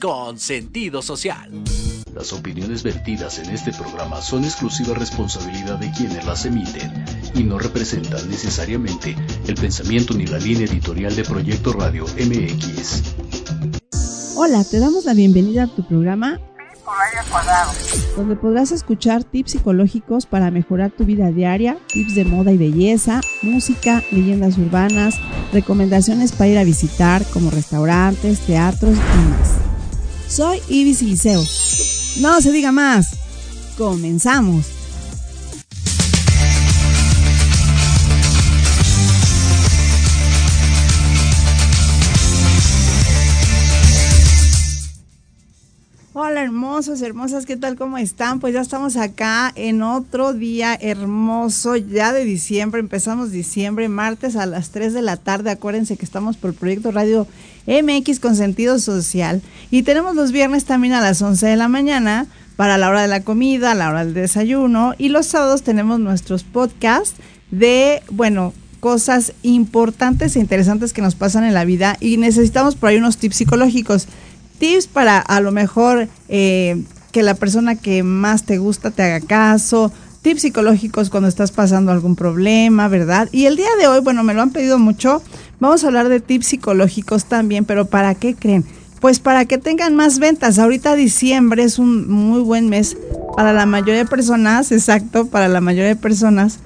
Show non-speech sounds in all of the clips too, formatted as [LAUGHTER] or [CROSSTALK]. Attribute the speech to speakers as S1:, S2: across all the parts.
S1: Con sentido social.
S2: Las opiniones vertidas en este programa son exclusiva responsabilidad de quienes las emiten y no representan necesariamente el pensamiento ni la línea editorial de Proyecto Radio MX.
S3: Hola, te damos la bienvenida a tu programa donde podrás escuchar tips psicológicos para mejorar tu vida diaria, tips de moda y belleza, música, leyendas urbanas, recomendaciones para ir a visitar como restaurantes, teatros y más. Soy Ibis Liceo. No se diga más. Comenzamos. Hermosos, hermosas, ¿qué tal? ¿Cómo están? Pues ya estamos acá en otro día hermoso ya de diciembre. Empezamos diciembre, martes a las 3 de la tarde. Acuérdense que estamos por el proyecto Radio MX con sentido social. Y tenemos los viernes también a las 11 de la mañana para la hora de la comida, la hora del desayuno. Y los sábados tenemos nuestros podcasts de, bueno, cosas importantes e interesantes que nos pasan en la vida. Y necesitamos por ahí unos tips psicológicos tips para a lo mejor eh, que la persona que más te gusta te haga caso, tips psicológicos cuando estás pasando algún problema, ¿verdad? Y el día de hoy, bueno, me lo han pedido mucho, vamos a hablar de tips psicológicos también, pero ¿para qué creen? Pues para que tengan más ventas. Ahorita diciembre es un muy buen mes para la mayoría de personas, exacto, para la mayoría de personas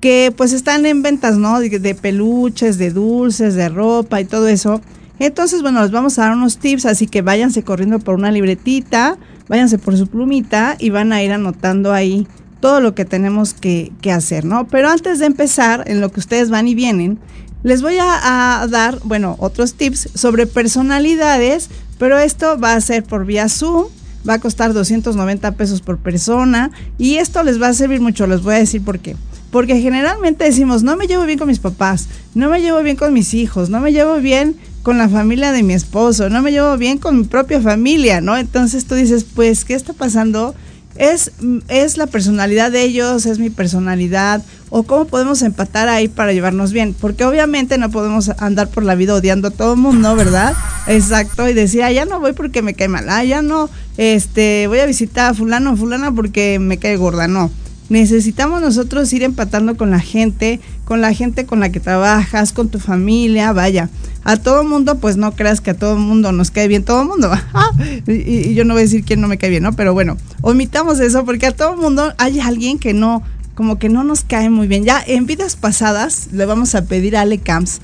S3: que pues están en ventas, ¿no? de peluches, de dulces, de ropa y todo eso. Entonces, bueno, les vamos a dar unos tips, así que váyanse corriendo por una libretita, váyanse por su plumita y van a ir anotando ahí todo lo que tenemos que, hacer, ¿no? Pero antes de empezar, en lo que ustedes van y vienen, les voy a, dar, bueno, otros tips sobre personalidades, pero esto va a ser por vía Zoom, va a costar 290 pesos por persona y esto les va a servir mucho, les voy a decir por qué. Porque generalmente decimos, no me llevo bien con mis papás, no me llevo bien con mis hijos, no me llevo bien con la familia de mi esposo, no me llevo bien con mi propia familia, ¿no? Entonces tú dices, pues, ¿qué está pasando? Es, es la personalidad de ellos, es mi personalidad, o cómo podemos empatar ahí para llevarnos bien, porque obviamente no podemos andar por la vida odiando a todo el mundo, ¿verdad? [LAUGHS] Exacto, y decir, ah, ya no voy porque me cae mal, ah, ya no, este, voy a visitar a fulano o fulana porque me cae gorda, no necesitamos nosotros ir empatando con la gente, con la gente con la que trabajas, con tu familia, vaya. A todo mundo, pues no creas que a todo mundo nos cae bien todo mundo. [LAUGHS] y, yo no voy a decir quién no me cae bien, ¿no? Pero bueno, omitamos eso porque a todo mundo hay alguien que no, como que no nos cae muy bien. Ya en vidas pasadas le vamos a pedir a Ale Camps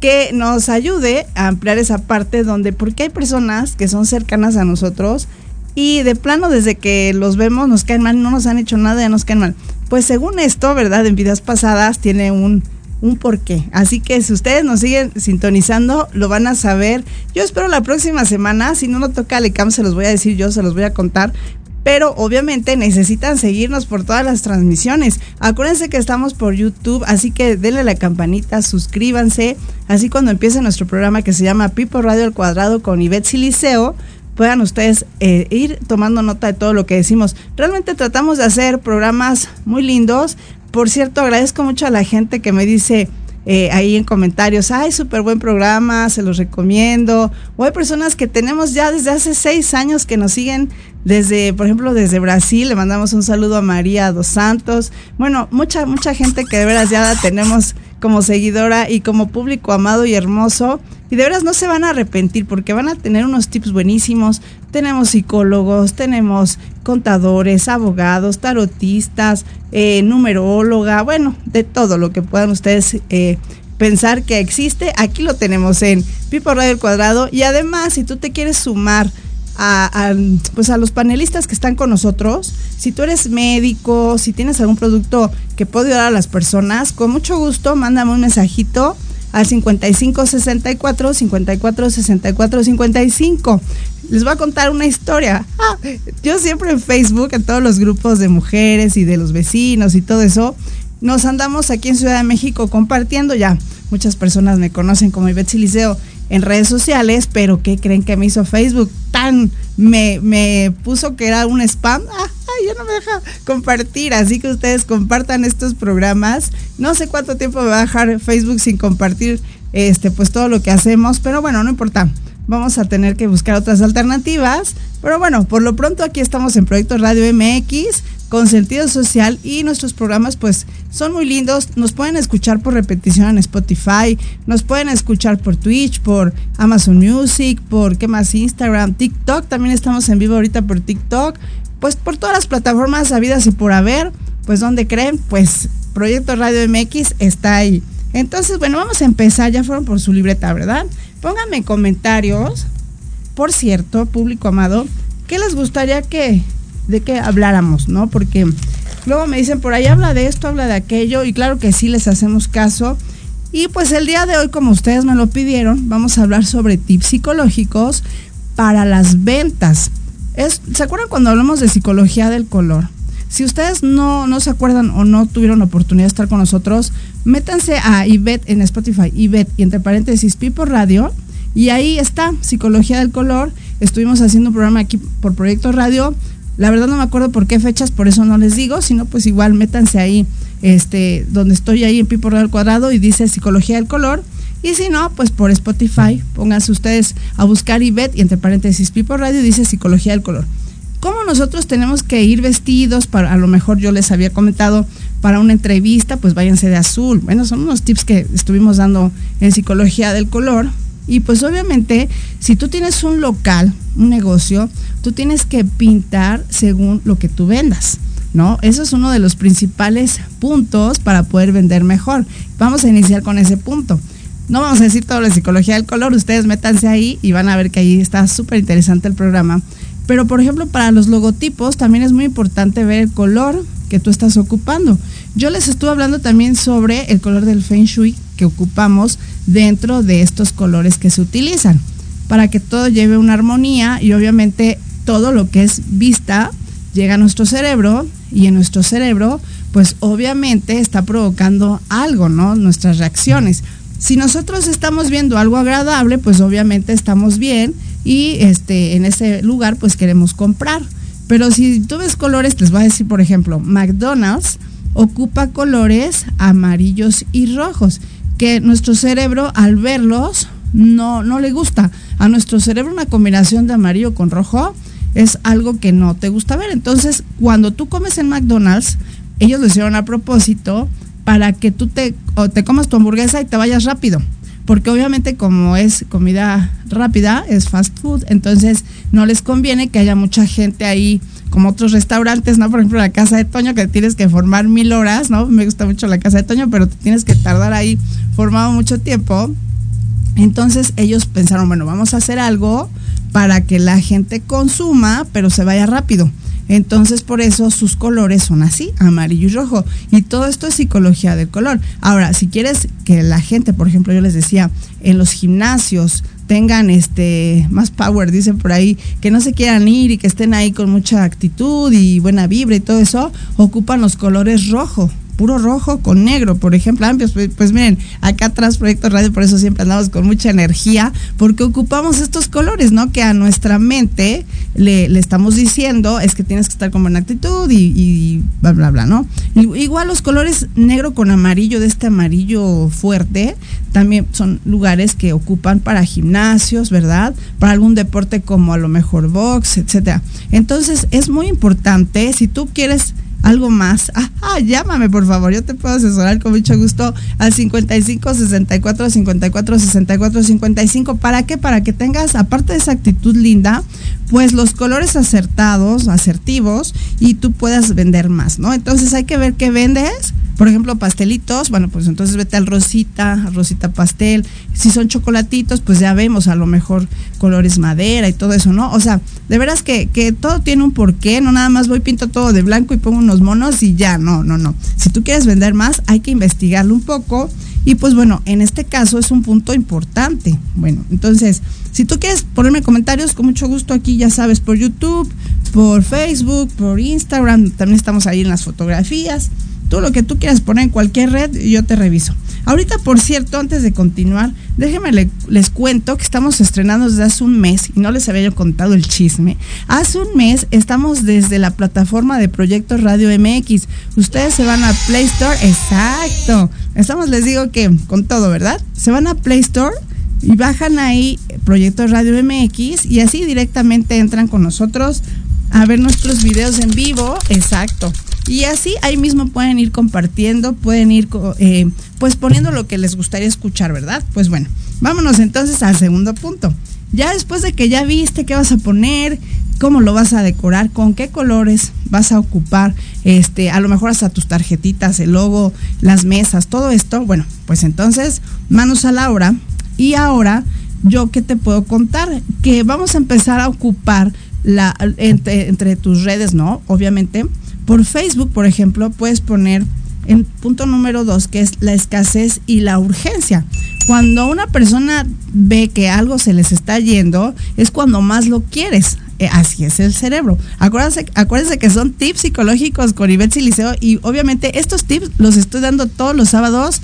S3: que nos ayude a ampliar esa parte donde, porque hay personas que son cercanas a nosotros, y de plano desde que los vemos nos caen mal, no nos han hecho nada, ya nos caen mal. Pues según esto, ¿verdad? En vidas pasadas tiene un, un porqué. Así que si ustedes nos siguen sintonizando, lo van a saber. Yo espero la próxima semana, si no lo toca Alecam, se los voy a decir yo, se los voy a contar. Pero obviamente necesitan seguirnos por todas las transmisiones. Acuérdense que estamos por YouTube, así que denle la campanita, suscríbanse. Así cuando empiece nuestro programa que se llama Pipo Radio al Cuadrado con Ivette Siliceo, puedan ustedes eh, ir tomando nota de todo lo que decimos. Realmente tratamos de hacer programas muy lindos. Por cierto, agradezco mucho a la gente que me dice eh, ahí en comentarios, ay, súper buen programa, se los recomiendo. O hay personas que tenemos ya desde hace seis años que nos siguen desde, por ejemplo, desde Brasil. Le mandamos un saludo a María dos Santos. Bueno, mucha, mucha gente que de veras ya la tenemos como seguidora y como público amado y hermoso. Y de veras no se van a arrepentir porque van a tener unos tips buenísimos. Tenemos psicólogos, tenemos contadores, abogados, tarotistas, eh, numeróloga, bueno, de todo lo que puedan ustedes eh, pensar que existe. Aquí lo tenemos en Pipo Radio Cuadrado. Y además, si tú te quieres sumar a, pues a los panelistas que están con nosotros. Si tú eres médico, si tienes algún producto que puede ayudar a las personas, con mucho gusto, mándame un mensajito al 5564 54 64 55. Les voy a contar una historia. Ah, yo siempre en Facebook, en todos los grupos de mujeres y de los vecinos y todo eso, nos andamos aquí en Ciudad de México compartiendo ya. Muchas personas me conocen como Ivette Liceo en redes sociales, pero ¿qué creen que me hizo Facebook? Tan me, me puso que era un spam. Ah, ya no me deja compartir, así que ustedes compartan estos programas. No sé cuánto tiempo me va a dejar Facebook sin compartir este pues todo lo que hacemos, pero bueno, no importa. vamos a tener que buscar otras alternativas. Pero bueno, por lo pronto aquí estamos en Proyecto Radio MX con sentido social y nuestros programas pues son muy lindos. Nos pueden escuchar por repetición en Spotify, nos pueden escuchar por Twitch, por Amazon Music, por qué más Instagram, TikTok, también estamos en vivo ahorita por TikTok, pues por todas las plataformas habidas y por haber, pues donde creen, pues Proyecto Radio MX está ahí. Entonces, bueno, vamos a empezar, ya fueron por su libreta, ¿verdad? Pónganme en comentarios, por cierto, público amado, ¿qué les gustaría que de que habláramos, ¿no? Porque luego me dicen por ahí habla de esto, habla de aquello y claro que sí les hacemos caso. Y pues el día de hoy, como ustedes me lo pidieron, vamos a hablar sobre tips psicológicos para las ventas. Es, ¿Se acuerdan cuando hablamos de psicología del color? Si ustedes no, no se acuerdan o no tuvieron la oportunidad de estar con nosotros, métanse a Ivette en Spotify, Ivette y entre paréntesis Pipo Radio, y ahí está, Psicología del Color. Estuvimos haciendo un programa aquí por Proyecto Radio la verdad no me acuerdo por qué fechas, por eso no les digo, sino pues igual métanse ahí, este, donde estoy ahí en Pipo Real Cuadrado y dice Psicología del Color. Y si no, pues por Spotify, pónganse ustedes a buscar Ivette y entre paréntesis Pipo Radio dice Psicología del Color. ¿Cómo nosotros tenemos que ir vestidos? Para, a lo mejor yo les había comentado para una entrevista, pues váyanse de azul. Bueno, son unos tips que estuvimos dando en Psicología del Color. Y pues obviamente, si tú tienes un local, un negocio, tú tienes que pintar según lo que tú vendas. ¿No? Eso es uno de los principales puntos para poder vender mejor. Vamos a iniciar con ese punto. No vamos a decir toda la psicología del color, ustedes métanse ahí y van a ver que ahí está súper interesante el programa. Pero por ejemplo, para los logotipos también es muy importante ver el color que tú estás ocupando. Yo les estuve hablando también sobre el color del Feng Shui que ocupamos dentro de estos colores que se utilizan, para que todo lleve una armonía y obviamente todo lo que es vista llega a nuestro cerebro y en nuestro cerebro pues obviamente está provocando algo, ¿no? Nuestras reacciones. Si nosotros estamos viendo algo agradable, pues obviamente estamos bien y este en ese lugar pues queremos comprar. Pero si tú ves colores, les voy a decir, por ejemplo, McDonald's ocupa colores amarillos y rojos nuestro cerebro al verlos no, no le gusta. A nuestro cerebro una combinación de amarillo con rojo es algo que no te gusta ver. Entonces, cuando tú comes en McDonald's, ellos lo hicieron a propósito para que tú te, o te comas tu hamburguesa y te vayas rápido. Porque obviamente como es comida rápida, es fast food, entonces no les conviene que haya mucha gente ahí como otros restaurantes, ¿no? Por ejemplo, la casa de Toño, que tienes que formar mil horas, ¿no? Me gusta mucho la casa de Toño, pero te tienes que tardar ahí formado mucho tiempo. Entonces ellos pensaron, bueno, vamos a hacer algo para que la gente consuma, pero se vaya rápido. Entonces por eso sus colores son así, amarillo y rojo. Y todo esto es psicología del color. Ahora, si quieres que la gente, por ejemplo, yo les decía, en los gimnasios tengan este más power, dicen por ahí, que no se quieran ir y que estén ahí con mucha actitud y buena vibra y todo eso, ocupan los colores rojo puro rojo con negro, por ejemplo. Ah, pues, pues, miren, acá atrás Proyecto Radio, por eso siempre andamos con mucha energía, porque ocupamos estos colores, ¿no? Que a nuestra mente le, estamos diciendo es que tienes que estar con buena actitud y, y bla, bla, bla, ¿no? Igual los colores negro con amarillo, de este amarillo fuerte, también son lugares que ocupan para gimnasios, ¿verdad? Para algún deporte como a lo mejor box, etcétera. Entonces, es muy importante, si tú quieres algo más, [LAUGHS] ah, llámame por favor, yo te puedo asesorar con mucho gusto al 55 64 54 64 55. ¿Para qué? Para que tengas, aparte de esa actitud linda, pues los colores acertados, asertivos y tú puedas vender más, ¿no? Entonces hay que ver qué vendes. Por ejemplo, pastelitos, bueno, pues entonces vete al rosita, rosita pastel. Si son chocolatitos, pues ya vemos a lo mejor colores madera y todo eso, ¿no? O sea, de veras que, que todo tiene un porqué, no nada más voy pinto todo de blanco y pongo unos monos y ya, no, no, no. Si tú quieres vender más, hay que investigarlo un poco y pues bueno, en este caso es un punto importante. Bueno, entonces, si tú quieres ponerme comentarios, con mucho gusto aquí, ya sabes, por YouTube, por Facebook, por Instagram, también estamos ahí en las fotografías. Todo lo que tú quieras poner en cualquier red, yo te reviso. Ahorita, por cierto, antes de continuar, déjenme les cuento que estamos estrenando desde hace un mes y no les había yo contado el chisme. Hace un mes estamos desde la plataforma de Proyectos Radio MX. Ustedes se van a Play Store, exacto. Estamos, les digo que con todo, ¿verdad? Se van a Play Store y bajan ahí Proyecto Radio MX y así directamente entran con nosotros a ver nuestros videos en vivo, exacto. Y así ahí mismo pueden ir compartiendo, pueden ir eh, pues poniendo lo que les gustaría escuchar, ¿verdad? Pues bueno, vámonos entonces al segundo punto. Ya después de que ya viste qué vas a poner, cómo lo vas a decorar, con qué colores vas a ocupar, este, a lo mejor hasta tus tarjetitas, el logo, las mesas, todo esto, bueno, pues entonces manos a la obra. Y ahora, yo qué te puedo contar, que vamos a empezar a ocupar la, entre, entre tus redes, ¿no? Obviamente por Facebook, por ejemplo, puedes poner en punto número dos, que es la escasez y la urgencia. Cuando una persona ve que algo se les está yendo, es cuando más lo quieres. Eh, así es el cerebro. Acuérdense, acuérdense que son tips psicológicos con Ivette Liceo y obviamente estos tips los estoy dando todos los sábados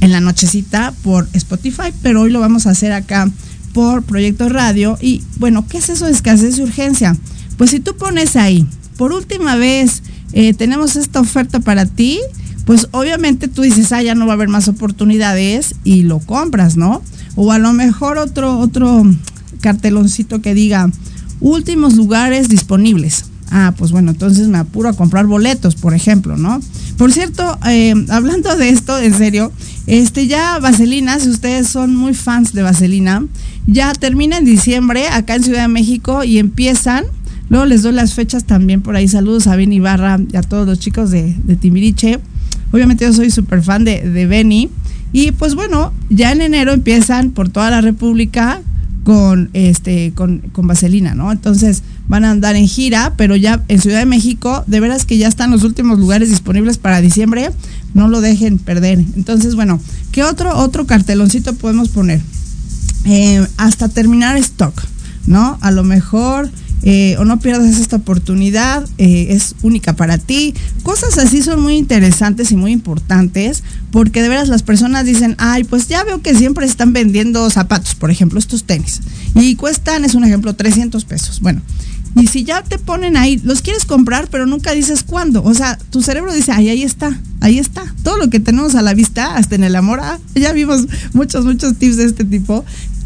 S3: en la nochecita por Spotify, pero hoy lo vamos a hacer acá por Proyecto Radio. Y bueno, ¿qué es eso de escasez y urgencia? Pues si tú pones ahí, por última vez, eh, tenemos esta oferta para ti, pues obviamente tú dices, ah, ya no va a haber más oportunidades y lo compras, ¿no? O a lo mejor otro, otro carteloncito que diga, últimos lugares disponibles. Ah, pues bueno, entonces me apuro a comprar boletos, por ejemplo, ¿no? Por cierto, eh, hablando de esto, en serio, este ya Vaselina, si ustedes son muy fans de Vaselina, ya termina en diciembre acá en Ciudad de México y empiezan Luego les doy las fechas también por ahí. Saludos a Benny Barra y a todos los chicos de, de Timiriche. Obviamente yo soy súper fan de, de Benny. Y pues bueno, ya en enero empiezan por toda la República con este con, con, Vaselina, ¿no? Entonces van a andar en gira, pero ya en Ciudad de México, de veras que ya están los últimos lugares disponibles para diciembre, no lo dejen perder. Entonces, bueno, ¿qué otro otro carteloncito podemos poner? Eh, hasta terminar stock, ¿no? A lo mejor eh, o no pierdas esta oportunidad, eh, es única para ti. Cosas así son muy interesantes y muy importantes porque de veras las personas dicen, ay, pues ya veo que siempre están vendiendo zapatos, por ejemplo, estos tenis, y cuestan, es un ejemplo, 300 pesos. Bueno. Y si ya te ponen ahí, los quieres comprar, pero nunca dices cuándo. O sea, tu cerebro dice, ay, ahí está, ahí está. Todo lo que tenemos a la vista, hasta en el amor, ah, ya vimos muchos, muchos tips de este tipo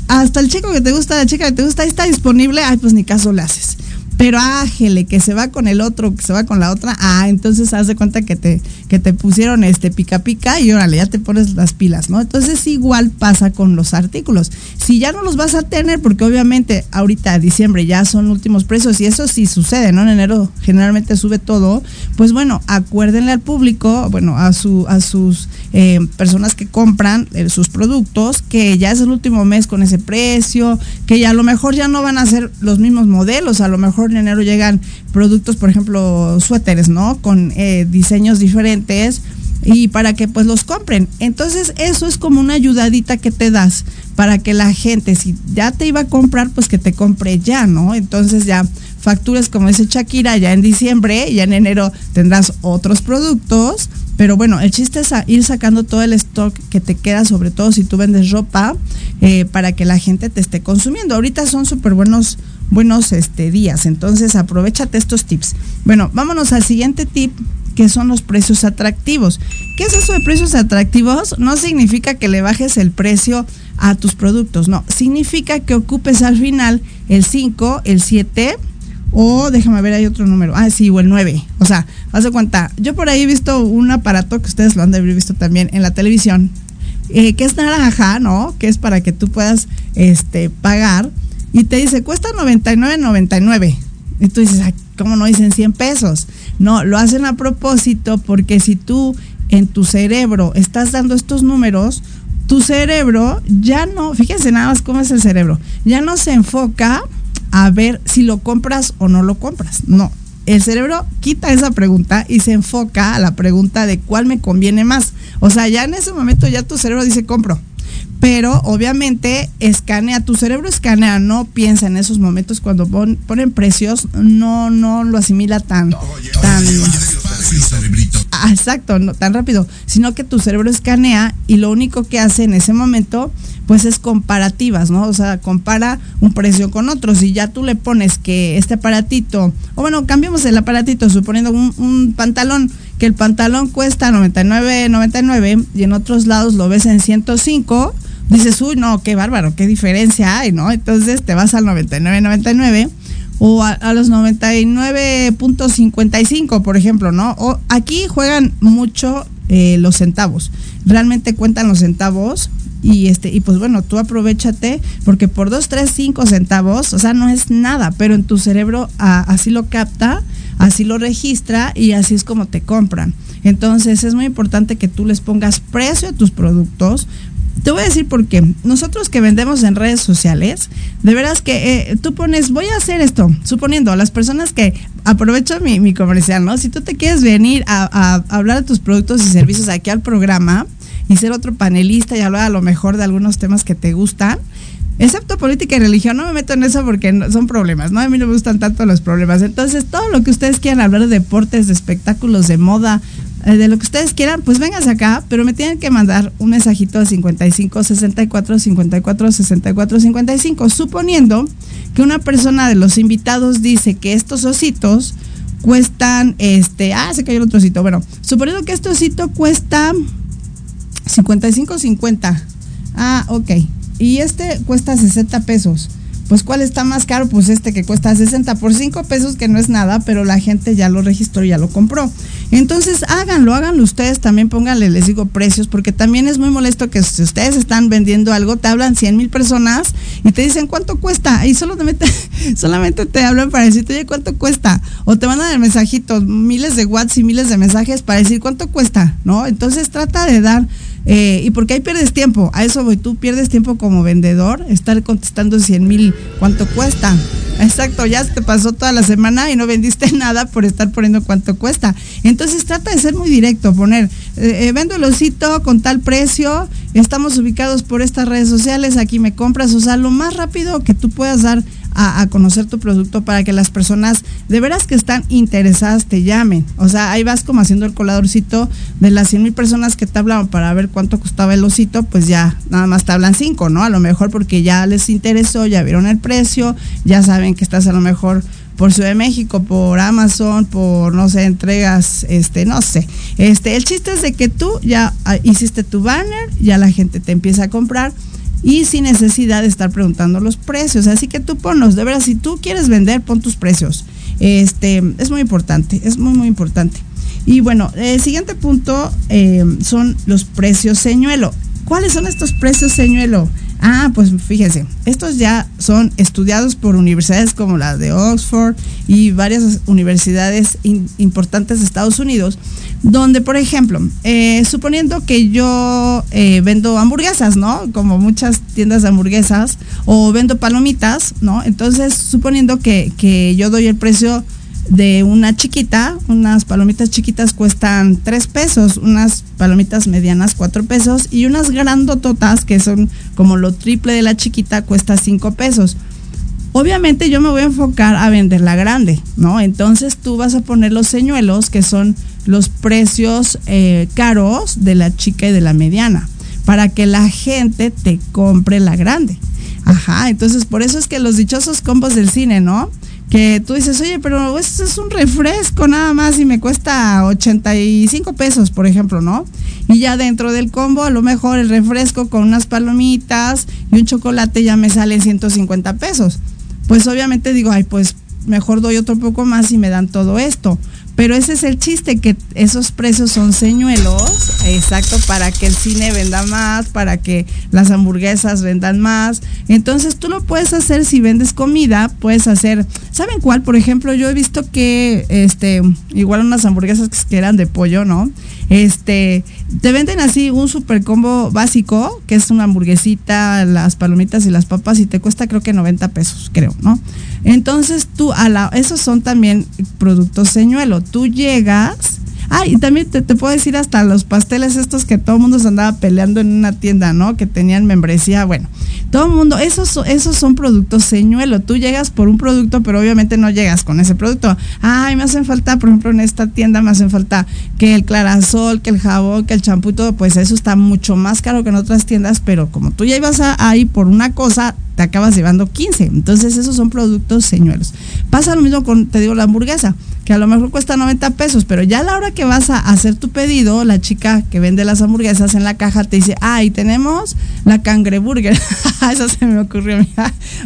S3: hasta el chico que te gusta, la chica que te gusta, está disponible, ay, pues ni caso le haces. Pero ágele, que se va con el otro, que se va con la otra, ah, entonces haz de cuenta que te, que te pusieron este pica pica y órale, ya te pones las pilas, ¿no? Entonces igual pasa con los artículos. Si ya no los vas a tener, porque obviamente ahorita diciembre ya son últimos precios y eso sí sucede, ¿no? En enero generalmente sube todo, pues bueno, acuérdenle al público, bueno, a su, a sus eh, personas que compran eh, sus productos, que ya es el último mes con ese precio, que ya a lo mejor ya no van a ser los mismos modelos, a lo mejor en enero llegan productos, por ejemplo, suéteres, ¿no? Con eh, diseños diferentes y para que pues los compren. Entonces eso es como una ayudadita que te das para que la gente, si ya te iba a comprar, pues que te compre ya, ¿no? Entonces ya facturas como dice Shakira ya en diciembre, ya en enero tendrás otros productos, pero bueno, el chiste es ir sacando todo el stock que te queda, sobre todo si tú vendes ropa, eh, para que la gente te esté consumiendo. Ahorita son súper buenos buenos este, días. Entonces, aprovechate estos tips. Bueno, vámonos al siguiente tip, que son los precios atractivos. ¿Qué es eso de precios atractivos? No significa que le bajes el precio a tus productos, no. Significa que ocupes al final el 5, el 7 o déjame ver, hay otro número. Ah, sí, o el 9. O sea, haz de cuenta. Yo por ahí he visto un aparato que ustedes lo han de haber visto también en la televisión, eh, que es naranja, ¿no? Que es para que tú puedas este, pagar y te dice, cuesta 99.99. Y tú dices, ¿cómo no dicen 100 pesos? No, lo hacen a propósito porque si tú en tu cerebro estás dando estos números, tu cerebro ya no, fíjense nada más cómo es el cerebro, ya no se enfoca a ver si lo compras o no lo compras. No, el cerebro quita esa pregunta y se enfoca a la pregunta de cuál me conviene más. O sea, ya en ese momento ya tu cerebro dice compro pero obviamente escanea, tu cerebro escanea, no piensa en esos momentos cuando ponen precios, no, no lo asimila tan, tan ah, exacto, no tan rápido, sino que tu cerebro escanea y lo único que hace en ese momento, pues es comparativas, ¿no? O sea, compara un precio con otro. Si ya tú le pones que este aparatito, o bueno, cambiamos el aparatito, suponiendo un, un pantalón, que el pantalón cuesta 99.99 y en otros lados lo ves en 105 dices, uy, no, qué bárbaro, qué diferencia hay, ¿no? Entonces te vas al 99.99 o a, a los 99.55, por ejemplo, ¿no? O aquí juegan mucho eh, los centavos. Realmente cuentan los centavos y este y pues bueno, tú aprovechate porque por 2, 3, 5 centavos, o sea, no es nada, pero en tu cerebro así lo capta, así lo registra y así es como te compran. Entonces es muy importante que tú les pongas precio a tus productos. Te voy a decir por qué. Nosotros que vendemos en redes sociales, de veras que eh, tú pones, voy a hacer esto, suponiendo, las personas que aprovecho mi, comercial, ¿no? Si tú te quieres venir a, a hablar de tus productos y servicios aquí al programa y ser otro panelista y hablar a lo mejor de algunos temas que te gustan, Excepto política y religión, no me meto en eso porque son problemas, ¿no? A mí no me gustan tanto los problemas. Entonces, todo lo que ustedes quieran hablar de deportes, de espectáculos, de moda, de lo que ustedes quieran, pues vengas acá, pero me tienen que mandar un mensajito al 55 64 54 64 55, suponiendo que una persona de los invitados dice que estos ositos cuestan, este, ah, se cayó el otro osito, bueno, suponiendo que este osito cuesta 55 50, ah, ok, y este cuesta 60 pesos. Pues ¿cuál está más caro? Pues este que cuesta 60 por 5 pesos, que no es nada, pero la gente ya lo registró, ya lo compró. Entonces háganlo, háganlo ustedes, también pónganle, les digo, precios, porque también es muy molesto que si ustedes están vendiendo algo, te hablan 100 mil personas y te dicen cuánto cuesta, y solamente, [LAUGHS] solamente te hablan para decirte, oye, cuánto cuesta, o te mandan el mensajito, miles de watts y miles de mensajes para decir cuánto cuesta, ¿no? Entonces trata de dar eh, y porque ahí pierdes tiempo, a eso voy, tú pierdes tiempo como vendedor, estar contestando 100 mil, ¿cuánto cuesta? Exacto, ya te pasó toda la semana y no vendiste [LAUGHS] nada por estar poniendo cuánto cuesta. Entonces trata de ser muy directo, poner, eh, eh, vendo el osito con tal precio, estamos ubicados por estas redes sociales, aquí me compras, o sea, lo más rápido que tú puedas dar a, conocer tu producto para que las personas de veras que están interesadas te llamen. O sea, ahí vas como haciendo el coladorcito de las 100 mil personas que te hablan para ver cuánto costaba el osito, pues ya nada más te hablan 5, ¿no? A lo mejor porque ya les interesó, ya vieron el precio, ya saben que estás a lo mejor por Ciudad de México, por Amazon, por no sé, entregas, este, no sé. Este, el chiste es de que tú ya ah, hiciste tu banner, ya la gente te empieza a comprar y sin necesidad de estar preguntando los precios. Así que tú ponlos, de verdad, si tú quieres vender, pon tus precios. Este, es muy importante, es muy, muy importante. Y bueno, el siguiente punto eh, son los precios señuelo. ¿Cuáles son estos precios señuelo? Ah, pues fíjense, estos ya son estudiados por universidades como la de Oxford y varias universidades importantes de Estados Unidos, donde, por ejemplo, eh, suponiendo que yo eh, vendo hamburguesas, ¿no? Como muchas tiendas de hamburguesas, o vendo palomitas, ¿no? Entonces, suponiendo que, que yo doy el precio de una chiquita, unas palomitas chiquitas cuestan 3 pesos, unas palomitas medianas 4 pesos y unas grandototas que son como lo triple de la chiquita cuesta 5 pesos. Obviamente yo me voy a enfocar a vender la grande, ¿no? Entonces tú vas a poner los señuelos que son los precios eh, caros de la chica y de la mediana para que la gente te compre la grande. Ajá, entonces por eso es que los dichosos combos del cine, ¿no? Que tú dices, oye, pero esto es un refresco nada más y me cuesta 85 pesos, por ejemplo, ¿no? Y ya dentro del combo, a lo mejor el refresco con unas palomitas y un chocolate ya me sale 150 pesos. Pues obviamente digo, ay, pues mejor doy otro poco más y me dan todo esto. Pero ese es el chiste, que esos precios son señuelos, exacto, para que el cine venda más, para que las hamburguesas vendan más. Entonces tú lo puedes hacer si vendes comida, puedes hacer, ¿saben cuál? Por ejemplo, yo he visto que, este, igual unas hamburguesas que eran de pollo, ¿no? Este, te venden así un super combo básico, que es una hamburguesita, las palomitas y las papas, y te cuesta creo que 90 pesos, creo, ¿no? Entonces tú, a la, esos son también productos señuelo. Tú llegas, ah, y también te, puedo decir hasta los pasteles estos que todo el mundo se andaba peleando en una tienda, ¿no? Que tenían membresía, bueno, todo el mundo, esos, esos son productos señuelo. Tú llegas por un producto, pero obviamente no llegas con ese producto. Ay, me hacen falta, por ejemplo, en esta tienda me hacen falta que el clarasol, que el jabón, que el champú todo, pues eso está mucho más caro que en otras tiendas, pero como tú ya ibas ahí por una cosa, te acabas llevando 15. Entonces esos son productos señuelos. Pasa lo mismo con, te digo, la hamburguesa, que a lo mejor cuesta 90 pesos, pero ya a la hora que vas a hacer tu pedido, la chica que vende las hamburguesas en la caja te dice, ah, tenemos la cangreburger. [LAUGHS] Eso se me ocurrió.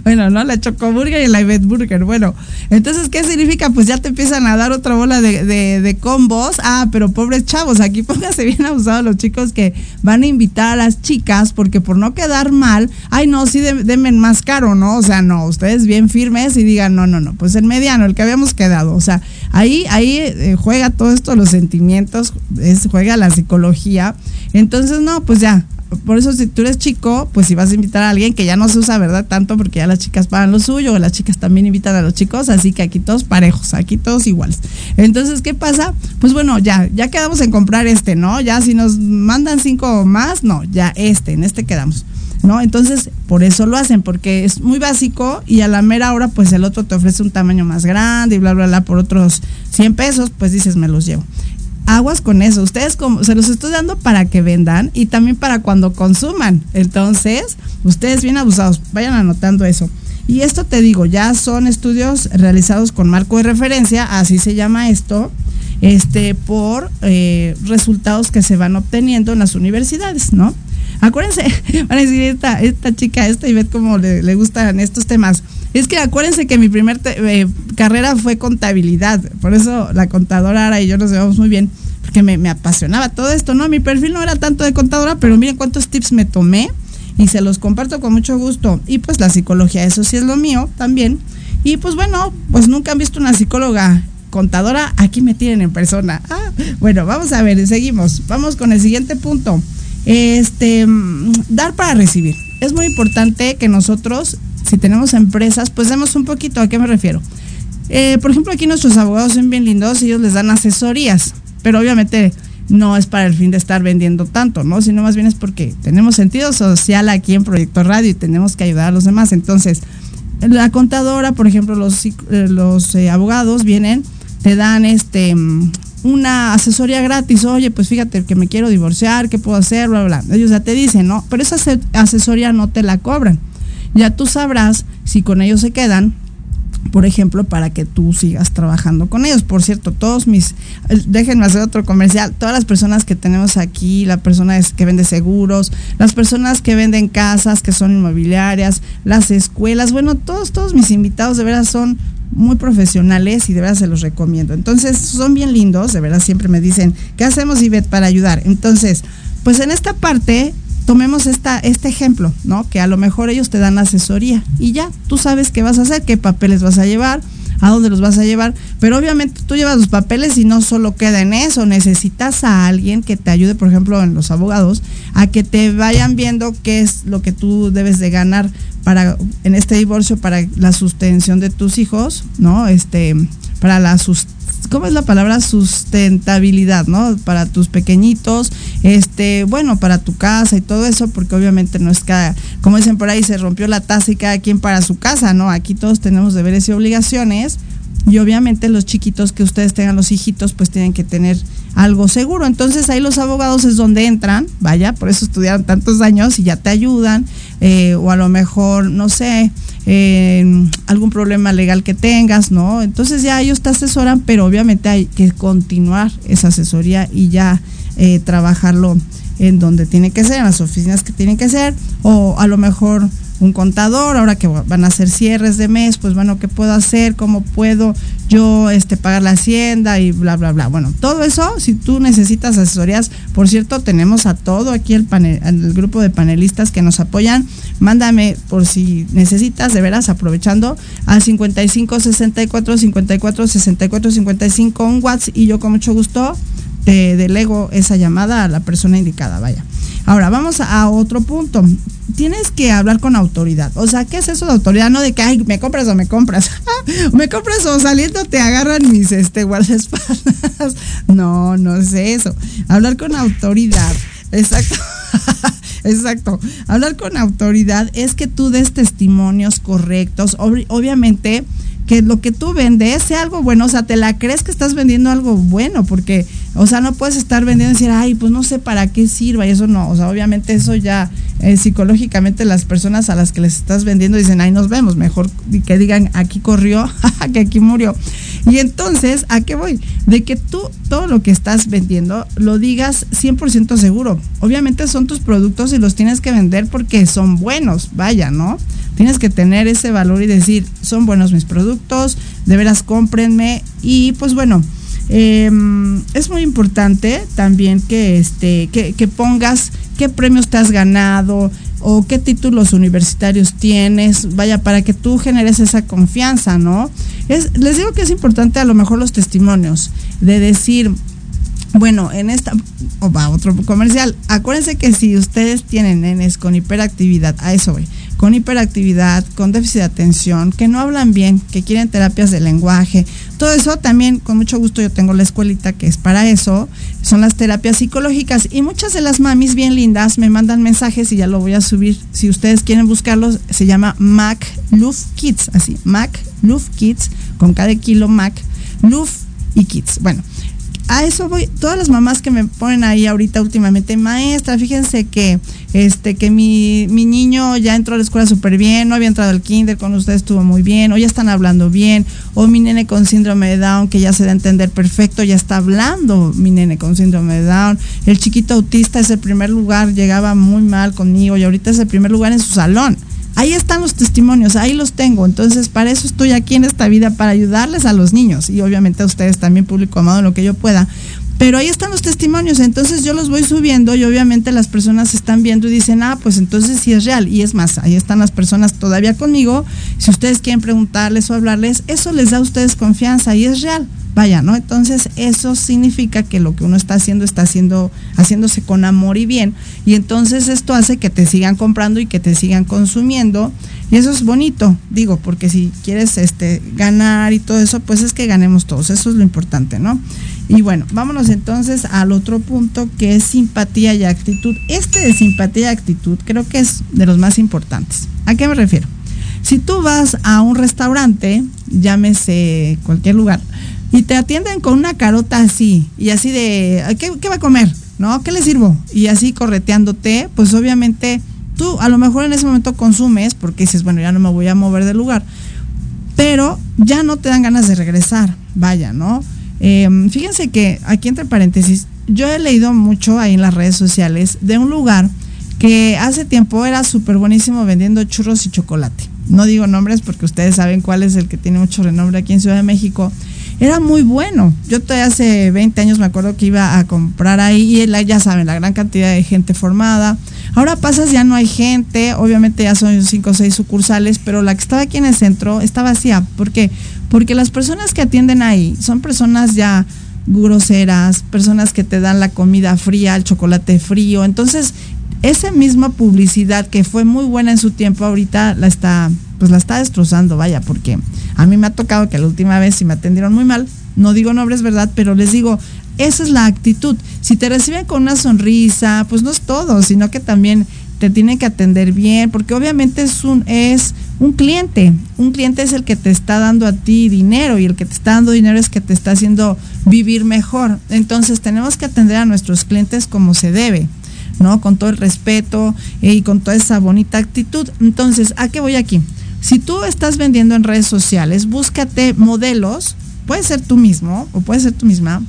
S3: bueno, ¿no? La chocoburger y la Ibet Burger. Bueno, entonces, ¿qué significa? Pues ya te empiezan a dar otra bola de, de, combos. Ah, pero pobres chavos, aquí [LAUGHS] póngase bien abusados los chicos que van a invitar a las chicas porque por no quedar mal, ay, no, sí, denme más caro, ¿no? O sea, no, ustedes bien firmes y digan, no, no, no, pues el mediano, el que habíamos quedado. O sea, ahí, ahí eh, juega todo esto, los sentimientos, es, juega la psicología. Entonces, no, pues ya, por eso si tú eres chico, pues si vas a invitar a alguien que ya no se usa, ¿verdad? Tanto porque ya las chicas pagan lo suyo, o las chicas también invitan a los chicos, así que aquí todos parejos, aquí todos iguales. Entonces, ¿qué pasa? Pues bueno, ya, ya quedamos en comprar este, ¿no? Ya si nos mandan cinco más, no, ya este, en este quedamos. ¿No? Entonces, por eso lo hacen, porque es muy básico y a la mera hora, pues el otro te ofrece un tamaño más grande y bla, bla, bla, por otros 100 pesos, pues dices, me los llevo aguas con eso. Ustedes como, se los estoy dando para que vendan y también para cuando consuman. Entonces, ustedes bien abusados, vayan anotando eso. Y esto te digo, ya son estudios realizados con marco de referencia, así se llama esto, este, por eh, resultados que se van obteniendo en las universidades, ¿no? Acuérdense, [LAUGHS] van a decir esta, esta chica, esta y ve cómo le, le gustan estos temas. Es que acuérdense que mi primer eh, carrera fue contabilidad, por eso la contadora Ara y yo nos llevamos muy bien, porque me, apasionaba todo esto, ¿no? Mi perfil no era tanto de contadora, pero miren cuántos tips me tomé y se los comparto con mucho gusto. Y pues la psicología, eso sí es lo mío también. Y pues bueno, pues nunca han visto una psicóloga contadora, aquí me tienen en persona. Ah, bueno, vamos a ver, seguimos. Vamos con el siguiente punto. Este, mm, dar para recibir. Es muy importante que nosotros si tenemos empresas, pues demos un poquito. ¿A qué me refiero? Eh, por ejemplo, aquí nuestros abogados son bien lindos, ellos les dan asesorías, pero obviamente no es para el fin de estar vendiendo tanto, ¿no? Sino más bien es porque tenemos sentido social aquí en Proyecto Radio y tenemos que ayudar a los demás. Entonces, la contadora, por ejemplo, los, eh, los eh, abogados vienen, te dan este una asesoría gratis, oye, pues fíjate que me quiero divorciar, ¿qué puedo hacer? Bla, bla. Ellos ya te dicen, ¿no? Pero esa asesoría no te la cobran ya tú sabrás si con ellos se quedan por ejemplo, para que tú sigas trabajando con ellos. Por cierto, todos mis, déjenme hacer otro comercial, todas las personas que tenemos aquí, la persona que vende seguros, las personas que venden casas, que son inmobiliarias, las escuelas, bueno, todos, todos mis invitados de veras son muy profesionales y de verdad se los recomiendo. Entonces, son bien lindos, de verdad siempre me dicen, ¿qué hacemos, Ivette, para ayudar? Entonces, pues en esta parte tomemos esta, este ejemplo, ¿no? Que a lo mejor ellos te dan asesoría y ya, tú sabes qué vas a hacer, qué papeles vas a llevar, a dónde los vas a llevar, pero obviamente tú llevas los papeles y no solo queda en eso, necesitas a alguien que te ayude, por ejemplo, en los abogados, a que te vayan viendo qué es lo que tú debes de ganar para en este divorcio para la sustención de tus hijos, ¿no? Este, para la ¿cómo es la palabra? Sustentabilidad, ¿no? Para tus pequeñitos, este, bueno, para tu casa y todo eso, porque obviamente no es cada, como dicen por ahí, se rompió la taza y cada quien para su casa, ¿no? Aquí todos tenemos deberes y obligaciones. Y obviamente los chiquitos que ustedes tengan, los hijitos, pues tienen que tener algo seguro. Entonces ahí los abogados es donde entran, vaya, por eso estudiaron tantos años y ya te ayudan, eh, o a lo mejor, no sé, algún problema legal que tengas, ¿no? Entonces ya ellos te asesoran, pero obviamente hay que continuar esa asesoría y ya eh, trabajarlo en donde tiene que ser, en las oficinas que tienen que ser, o a lo mejor un contador, ahora que van a hacer cierres de mes, pues bueno, ¿qué puedo hacer? ¿Cómo puedo yo este, pagar la hacienda y bla, bla, bla? Bueno, todo eso, si tú necesitas asesorías, por cierto, tenemos a todo aquí el, panel, el grupo de panelistas que nos apoyan. Mándame por si necesitas, de veras, aprovechando al 55 64 54 64 55 un WhatsApp y yo con mucho gusto te delego esa llamada a la persona indicada, vaya. Ahora, vamos a otro punto. Tienes que hablar con autoridad. O sea, ¿qué es eso de autoridad? No de que, ay, me compras o me compras. [LAUGHS] me compras o saliendo te agarran mis este, guardaespaldas. [LAUGHS] no, no es eso. Hablar con autoridad. Exacto. [LAUGHS] Exacto. Hablar con autoridad es que tú des testimonios correctos. obviamente que lo que tú vendes sea algo bueno, o sea, te la crees que estás vendiendo algo bueno, porque, o sea, no puedes estar vendiendo y decir, ay, pues no sé para qué sirva, y eso no, o sea, obviamente eso ya eh, psicológicamente las personas a las que les estás vendiendo dicen, ahí nos vemos, mejor que digan, aquí corrió, [LAUGHS] que aquí murió. Y entonces, ¿a qué voy? De que tú todo lo que estás vendiendo lo digas 100% seguro. Obviamente son tus productos y los tienes que vender porque son buenos, vaya, ¿no? Tienes que tener ese valor y decir, son buenos mis productos, de veras cómprenme. Y pues bueno, em, es muy importante también que, este, que, que pongas qué premios te has ganado o qué títulos universitarios tienes, vaya, para que tú generes esa confianza, ¿no? Es, les digo que es importante a lo mejor los testimonios, de decir, bueno, en esta, o va otro comercial, acuérdense que si ustedes tienen nenes con hiperactividad, a eso voy, con hiperactividad, con déficit de atención, que no hablan bien, que quieren terapias de lenguaje. Todo eso también, con mucho gusto, yo tengo la escuelita que es para eso, son las terapias psicológicas. Y muchas de las mamis bien lindas me mandan mensajes y ya lo voy a subir. Si ustedes quieren buscarlos, se llama Mac Love Kids, así, Mac Love Kids, con cada kilo Mac, Love y Kids. Bueno, a eso voy, todas las mamás que me ponen ahí ahorita últimamente, maestra, fíjense que este que mi, mi niño ya entró a la escuela súper bien, no había entrado al kinder, con ustedes estuvo muy bien, o ya están hablando bien, o mi nene con síndrome de Down, que ya se da a entender perfecto, ya está hablando mi nene con síndrome de Down, el chiquito autista es el primer lugar, llegaba muy mal conmigo y ahorita es el primer lugar en su salón. Ahí están los testimonios, ahí los tengo. Entonces, para eso estoy aquí en esta vida, para ayudarles a los niños y obviamente a ustedes también, público amado, lo que yo pueda. Pero ahí están los testimonios, entonces yo los voy subiendo y obviamente las personas están viendo y dicen, ah, pues entonces sí es real. Y es más, ahí están las personas todavía conmigo. Si ustedes quieren preguntarles o hablarles, eso les da a ustedes confianza y es real. Vaya, ¿no? Entonces eso significa que lo que uno está haciendo está haciendo, haciéndose con amor y bien. Y entonces esto hace que te sigan comprando y que te sigan consumiendo. Y eso es bonito, digo, porque si quieres este, ganar y todo eso, pues es que ganemos todos. Eso es lo importante, ¿no? Y bueno, vámonos entonces al otro punto que es simpatía y actitud. Este de simpatía y actitud creo que es de los más importantes. ¿A qué me refiero? Si tú vas a un restaurante, llámese cualquier lugar, y te atienden con una carota así, y así de, ¿qué, va a comer? ¿No? ¿Qué le sirvo? Y así correteándote, pues obviamente tú a lo mejor en ese momento consumes porque dices, bueno, ya no me voy a mover del lugar, pero ya no te dan ganas de regresar, vaya, ¿no? Em, fíjense que aquí entre paréntesis, yo he leído mucho ahí en las redes sociales de un lugar que hace tiempo era súper buenísimo vendiendo churros y chocolate. No digo nombres porque ustedes saben cuál es el que tiene mucho renombre aquí en Ciudad de México era muy bueno. Yo todavía hace 20 años me acuerdo que iba a comprar ahí y ya saben, la gran cantidad de gente formada. Ahora pasas, ya no hay gente, obviamente ya son 5 o 6 sucursales, pero la que estaba aquí en el centro está vacía. ¿Por qué? Porque las personas que atienden ahí son personas ya groseras, personas que te dan la comida fría, el chocolate frío. Entonces, esa misma publicidad que fue muy buena en su tiempo, ahorita la está, pues la está destrozando, vaya, porque a mí me ha tocado que la última vez si me atendieron muy mal, no digo nombres, ¿verdad? Pero les digo, esa es la actitud. Si te reciben con una sonrisa, pues no es todo, sino que también te tienen que atender bien, porque obviamente es un, es un cliente. Un cliente es el que te está dando a ti dinero y el que te está dando dinero es que te está haciendo vivir mejor. Entonces tenemos que atender a nuestros clientes como se debe. ¿no? Con todo el respeto y con toda esa bonita actitud. Entonces, ¿a qué voy aquí? Si tú estás vendiendo en redes sociales, búscate modelos, puede ser tú mismo o puede ser tú misma,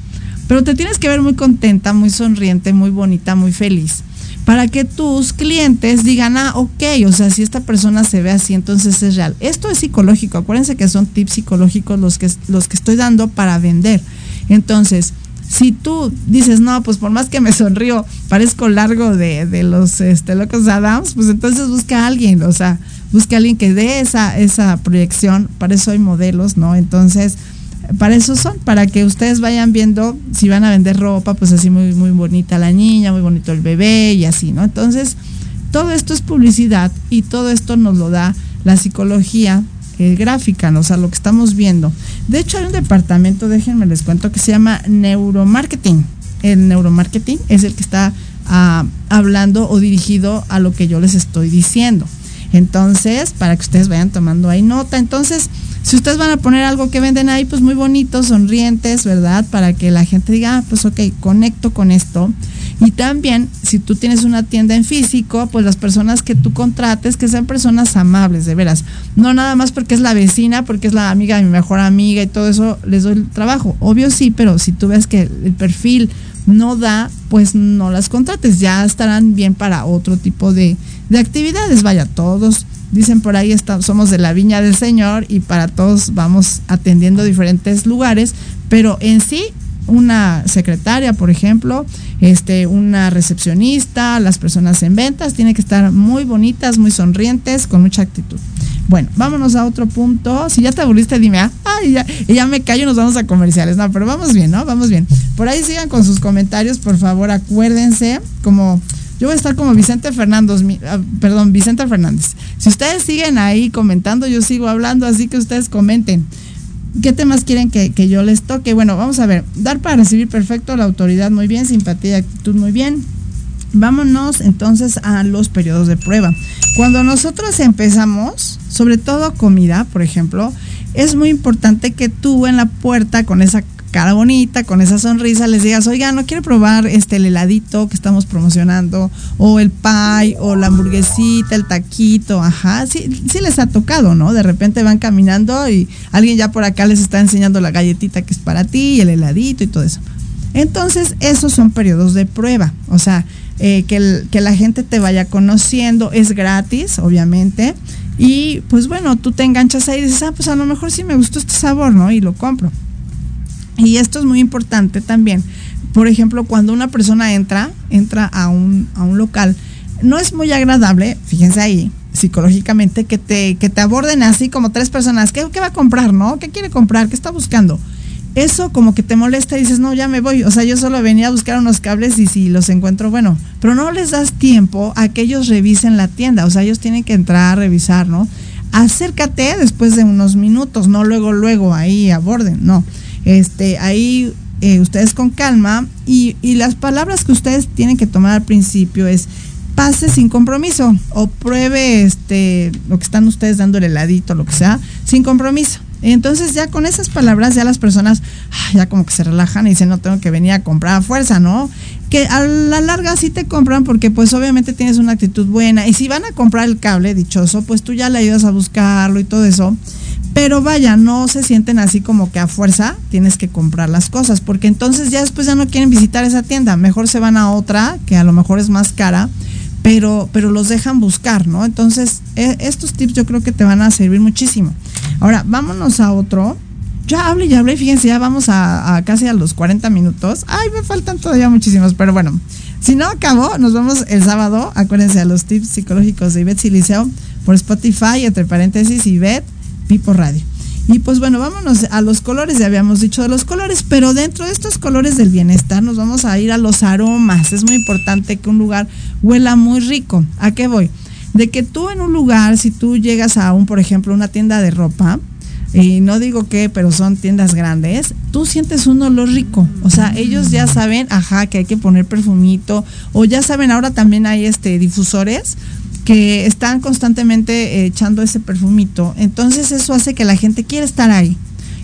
S3: pero te tienes que ver muy contenta, muy sonriente, muy bonita, muy feliz, para que tus clientes digan, ah, ok, o sea, si esta persona se ve así, entonces es real. Esto es psicológico, acuérdense que son tips psicológicos los que, los que estoy dando para vender. Entonces, si tú dices, no, pues por más que me sonrío, parezco largo de, de los este, locos Adams, pues entonces busca a alguien, o sea, busca a alguien que dé esa, esa proyección, para eso hay modelos, ¿no? Entonces, para eso son, para que ustedes vayan viendo si van a vender ropa, pues así muy, muy bonita la niña, muy bonito el bebé y así, ¿no? Entonces, todo esto es publicidad y todo esto nos lo da la psicología eh, gráfica, ¿no? o sea, lo que estamos viendo. De hecho, hay un departamento, déjenme les cuento, que se llama neuromarketing. El neuromarketing es el que está ah, hablando o dirigido a lo que yo les estoy diciendo. Entonces, para que ustedes vayan tomando ahí nota. Entonces, si ustedes van a poner algo que venden ahí, pues muy bonitos, sonrientes, ¿verdad? Para que la gente diga, ah, pues ok, conecto con esto. Y también, si tú tienes una tienda en físico, pues las personas que tú contrates, que sean personas amables, de veras. No nada más porque es la vecina, porque es la amiga de mi mejor amiga y todo eso, les doy el trabajo. Obvio sí, pero si tú ves que el perfil no da, pues no las contrates, ya estarán bien para otro tipo de, de actividades. Vaya, todos dicen por ahí estamos, somos de la viña del Señor y para todos vamos atendiendo diferentes lugares, pero en sí una secretaria, por ejemplo, este, una recepcionista, las personas en ventas, tienen que estar muy bonitas, muy sonrientes, con mucha actitud. Bueno, vámonos a otro punto. Si ya te aburriste, dime, ah, ya, y ya me callo y nos vamos a comerciales. No, pero vamos bien, ¿no? Vamos bien. Por ahí sigan con sus comentarios, por favor, acuérdense, como yo voy a estar como Vicente Fernández, ah, perdón, Vicente Fernández. Si ustedes siguen ahí comentando, yo sigo hablando, así que ustedes comenten. ¿Qué temas quieren que, que, yo les toque? Bueno, vamos a ver. Dar para recibir perfecto, la autoridad muy bien, simpatía y actitud muy bien. Vámonos entonces a los periodos de prueba. Cuando nosotros empezamos, sobre todo comida, por ejemplo, es muy importante que tú en la puerta con esa cara bonita, con esa sonrisa, les digas, oiga, ¿no quiere probar este el heladito que estamos promocionando? O el pie, o la hamburguesita, el taquito, ajá. Sí, sí les ha tocado, ¿no? De repente van caminando y alguien ya por acá les está enseñando la galletita que es para ti, el heladito y todo eso. Entonces, esos son periodos de prueba. O sea, eh, que, que la gente te vaya conociendo, es gratis, obviamente. Y pues bueno, tú te enganchas ahí y dices, ah, pues a lo mejor sí me gustó este sabor, ¿no? Y lo compro. Y esto es muy importante también. Por ejemplo, cuando una persona entra, entra a un, a un local, no es muy agradable, fíjense ahí, psicológicamente, que te, que te aborden así como tres personas. ¿Qué, ¿Qué va a comprar, no? ¿Qué quiere comprar? ¿Qué está buscando? Eso como que te molesta y dices, no, ya me voy. O sea, yo solo venía a buscar unos cables y si los encuentro, bueno. Pero no les das tiempo a que ellos revisen la tienda. O sea, ellos tienen que entrar a revisar, ¿no? Acércate después de unos minutos, no luego, luego ahí aborden, no este, ahí eh, ustedes con calma y, y las palabras que ustedes tienen que tomar al principio es pase sin compromiso o pruebe este lo que están ustedes dando el heladito, lo que sea, sin compromiso. Entonces ya con esas palabras ya las personas ya como que se relajan y dicen no tengo que venir a comprar a fuerza, ¿no? Que a la larga sí te compran porque pues obviamente tienes una actitud buena y si van a comprar el cable dichoso pues tú ya le ayudas a buscarlo y todo eso pero vaya, no se sienten así como que a fuerza tienes que comprar las cosas, porque entonces ya después ya no quieren visitar esa tienda, mejor se van a otra que a lo mejor es más cara, pero, pero los dejan buscar, ¿no? Entonces, e, estos tips yo creo que te van a servir muchísimo. Ahora, vámonos a otro. Ya hablé, ya hablé, fíjense, ya vamos a, casi a los 40 minutos. Ay, me faltan todavía muchísimos, pero bueno, si no acabo, nos vemos el sábado. Acuérdense a los tips psicológicos de Ivette Siliceo por Spotify, entre paréntesis, Ivette Pipo Radio. Y pues bueno, vámonos a los colores, ya habíamos dicho de los colores, pero dentro de estos colores del bienestar nos vamos a ir a los aromas. Es muy importante que un lugar huela muy rico. ¿A qué voy? De que tú en un lugar, si tú llegas a un, por ejemplo, una tienda de ropa, y no digo que, pero son tiendas grandes, tú sientes un olor rico. O sea, ellos ya saben, ajá, que hay que poner perfumito, o ya saben, ahora también hay este difusores que están constantemente eh, echando ese perfumito. Entonces eso hace que la gente quiera estar ahí.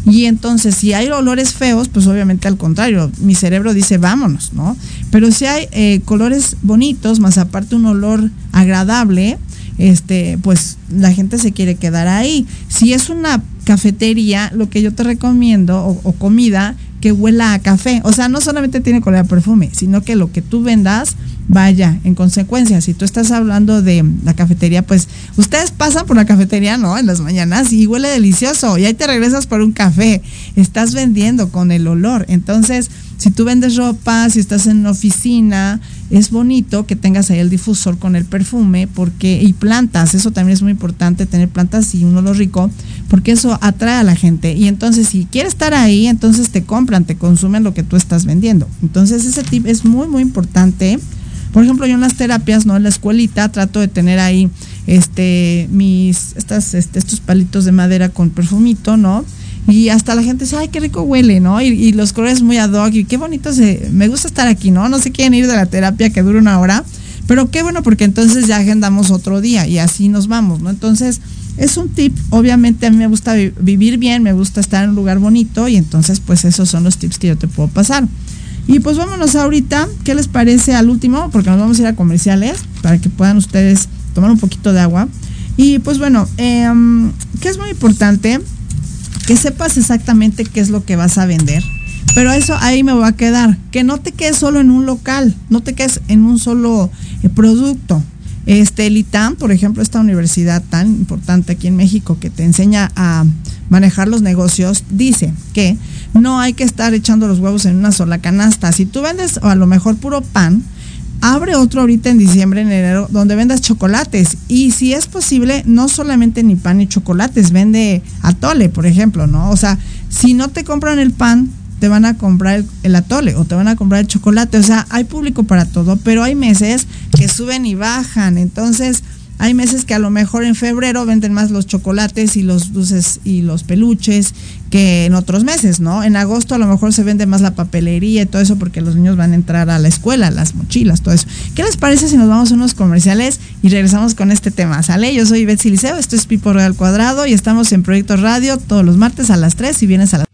S3: Y entonces si hay olores feos, pues obviamente al contrario, mi cerebro dice vámonos, ¿no? Pero si hay eh, colores bonitos, más aparte un olor agradable, este, pues la gente se quiere quedar ahí. Si es una cafetería, lo que yo te recomiendo, o, o comida, que huela a café. O sea, no solamente tiene oler a perfume, sino que lo que tú vendas vaya en consecuencia. Si tú estás hablando de la cafetería, pues ustedes pasan por la cafetería, ¿no? En las mañanas y huele delicioso y ahí te regresas por un café. Estás vendiendo con el olor. Entonces, si tú vendes ropa, si estás en oficina, es bonito que tengas ahí el difusor con el perfume porque y plantas, eso también es muy importante tener plantas y un olor rico porque eso atrae a la gente y entonces si quieres estar ahí, entonces te compran, te consumen lo que tú estás vendiendo. Entonces, ese tip es muy muy importante por ejemplo, yo en las terapias, ¿no? En la escuelita trato de tener ahí este mis estas este, estos palitos de madera con perfumito, ¿no? Y hasta la gente dice, ay, qué rico huele, ¿no? Y, los colores muy ad hoc y qué bonito se... Me gusta estar aquí, ¿no? No se quieren ir de la terapia que dura una hora, pero qué bueno porque entonces ya agendamos otro día y así nos vamos, ¿no? Entonces, es un tip, obviamente a mí me gusta vivir bien, me gusta estar en un lugar bonito y entonces pues esos son los tips que yo te puedo pasar. Y pues vámonos ahorita, ¿qué les parece al último? Porque nos vamos a ir a comerciales para que puedan ustedes tomar un poquito de agua. Y pues bueno, eh, que es muy importante que sepas exactamente qué es lo que vas a vender. Pero eso ahí me va a quedar. Que no te quedes solo en un local, no te quedes en un solo eh, producto. Este, el ITAM, por ejemplo, esta universidad tan importante aquí en México que te enseña a manejar los negocios, dice que no hay que estar echando los huevos en una sola canasta. Si tú vendes o a lo mejor puro pan, abre otro ahorita en diciembre, en enero, donde vendas chocolates. Y si es posible, no solamente ni pan ni chocolates, vende atole, por ejemplo, ¿no? O sea, si no te compran el pan, te van a comprar el, atole o te van a comprar el chocolate. O sea, hay público para todo, pero hay meses que suben y bajan. Entonces, hay meses que a lo mejor en febrero venden más los chocolates y los dulces y los peluches que en otros meses, ¿no? En agosto a lo mejor se vende más la papelería y todo eso porque los niños van a entrar a la escuela, las mochilas, todo eso. ¿Qué les parece si nos vamos a unos comerciales y regresamos con este tema? ¿Sale? Yo soy Betsy Liceo, esto es Pipo Real Cuadrado y estamos en Proyecto Radio todos los martes a las 3 y vienes a las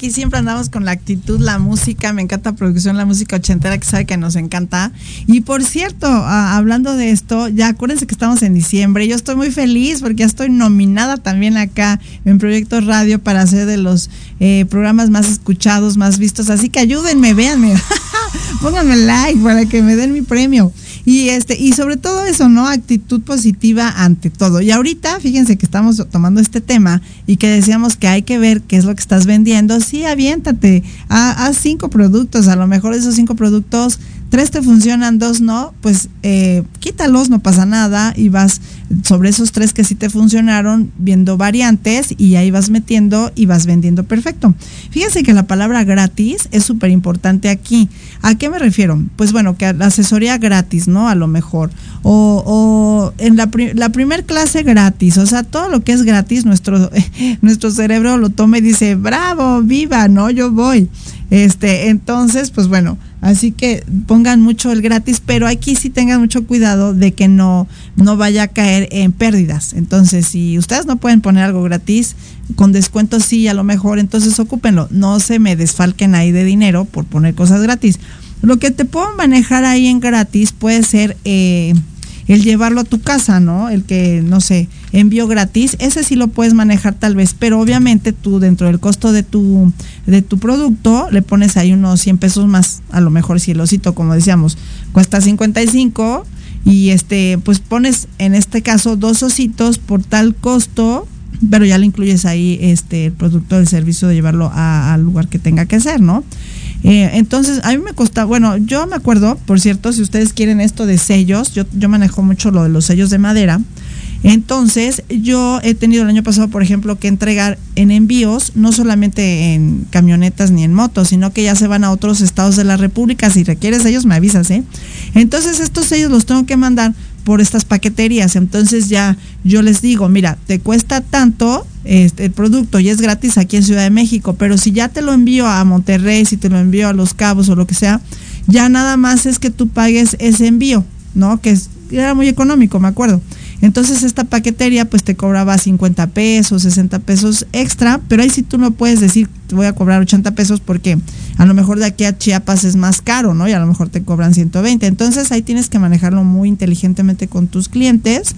S3: aquí siempre andamos con la actitud, la música, me encanta producción, la música ochentera que sabe que nos encanta. Y por cierto, hablando de esto, ya acuérdense que estamos en diciembre, yo estoy muy feliz porque ya estoy nominada también acá en Proyecto Radio para ser de los eh, programas más escuchados, más vistos, así que ayúdenme, véanme, [LAUGHS] pónganme like para que me den mi premio. Y este, y sobre todo eso, ¿no? Actitud positiva ante todo. Y ahorita, fíjense que estamos tomando este tema y que decíamos que hay que ver qué es lo que estás vendiendo. Sí, aviéntate, haz cinco productos, a lo mejor esos cinco productos tres te funcionan, dos no, pues eh, quítalos, no pasa nada y vas sobre esos tres que sí te funcionaron viendo variantes y ahí vas metiendo y vas vendiendo perfecto. Fíjense que la palabra gratis es súper importante aquí. ¿A qué me refiero? Pues bueno, que la asesoría gratis, ¿no? A lo mejor. O, o en la, la primer clase gratis, o sea, todo lo que es gratis, nuestro, [LAUGHS] nuestro cerebro lo toma y dice, bravo, viva, ¿no? Yo voy. Este, entonces, pues bueno, Así que pongan mucho el gratis, pero aquí sí tengan mucho cuidado de que no, no vaya a caer en pérdidas. Entonces, si ustedes no pueden poner algo gratis, con descuento sí, a lo mejor, entonces ocúpenlo. No se me desfalquen ahí de dinero por poner cosas gratis. Lo que te puedo manejar ahí en gratis puede ser eh, el llevarlo a tu casa, ¿no? El que, no sé, envío gratis, ese sí lo puedes manejar tal vez, pero obviamente tú dentro del costo de tu, de tu producto le pones ahí unos 100 pesos más, a lo mejor si el osito, como decíamos, cuesta 55 y este, pues pones en este caso dos ositos por tal costo, pero ya le incluyes ahí este el producto del servicio de llevarlo al lugar que tenga que ser, ¿no? Eh, entonces, a mí me costaba, bueno, yo me acuerdo, por cierto, si ustedes quieren esto de sellos, yo, yo manejo mucho lo de los sellos de madera. Entonces, yo he tenido el año pasado, por ejemplo, que entregar en envíos, no solamente en camionetas ni en motos, sino que ya se van a otros estados de la República. Si requieres sellos, me avisas, ¿eh? Entonces, estos sellos los tengo que mandar por estas paqueterías. Entonces ya yo les digo, mira, te cuesta tanto este, el producto y es gratis aquí en Ciudad de México, pero si ya te lo envío a Monterrey, si te lo envío a Los Cabos o lo que sea, ya nada más es que tú pagues ese envío, ¿no? Que era muy económico, me acuerdo. Entonces esta paquetería pues te cobraba 50 pesos, 60 pesos extra, pero ahí sí tú no puedes decir te voy a cobrar 80 pesos porque a lo mejor de aquí a Chiapas es más caro, ¿no? Y a lo mejor te cobran 120. Entonces ahí tienes que manejarlo muy inteligentemente con tus clientes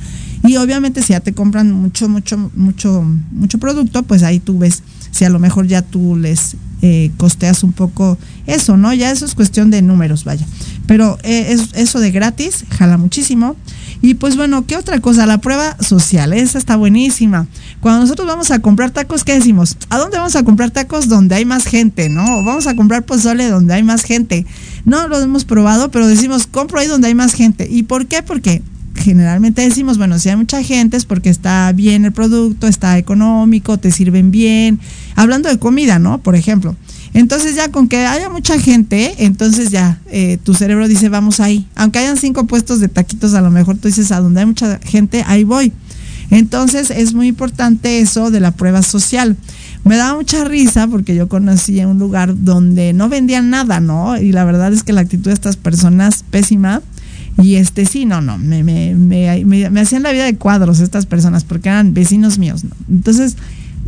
S3: y obviamente si ya te compran mucho, mucho, mucho, mucho producto, pues ahí tú ves si a lo mejor ya tú les eh, costeas un poco eso, ¿no? Ya eso es cuestión de números, vaya. Pero eh, eso de gratis jala muchísimo. Y pues bueno, ¿qué otra cosa? La prueba social, esa está buenísima. Cuando nosotros vamos a comprar tacos, ¿qué decimos? ¿A dónde vamos a comprar tacos? Donde hay más gente, ¿no? Vamos a comprar pozole donde hay más gente. No lo hemos probado, pero decimos, compro ahí donde hay más gente. ¿Y por qué? Porque generalmente decimos, bueno, si hay mucha gente es porque está bien el producto, está económico, te sirven bien. Hablando de comida, ¿no? Por ejemplo. Entonces ya con que haya mucha gente, entonces ya eh, tu cerebro dice vamos ahí. Aunque hayan cinco puestos de taquitos, a lo mejor tú dices a donde hay mucha gente, ahí voy. Entonces es muy importante eso de la prueba social. Me daba mucha risa porque yo conocí un lugar donde no vendían nada, ¿no? Y la verdad es que la actitud de estas personas pésima. Y este sí, no, no, me, me, me, me hacían la vida de cuadros estas personas porque eran vecinos míos. ¿no? Entonces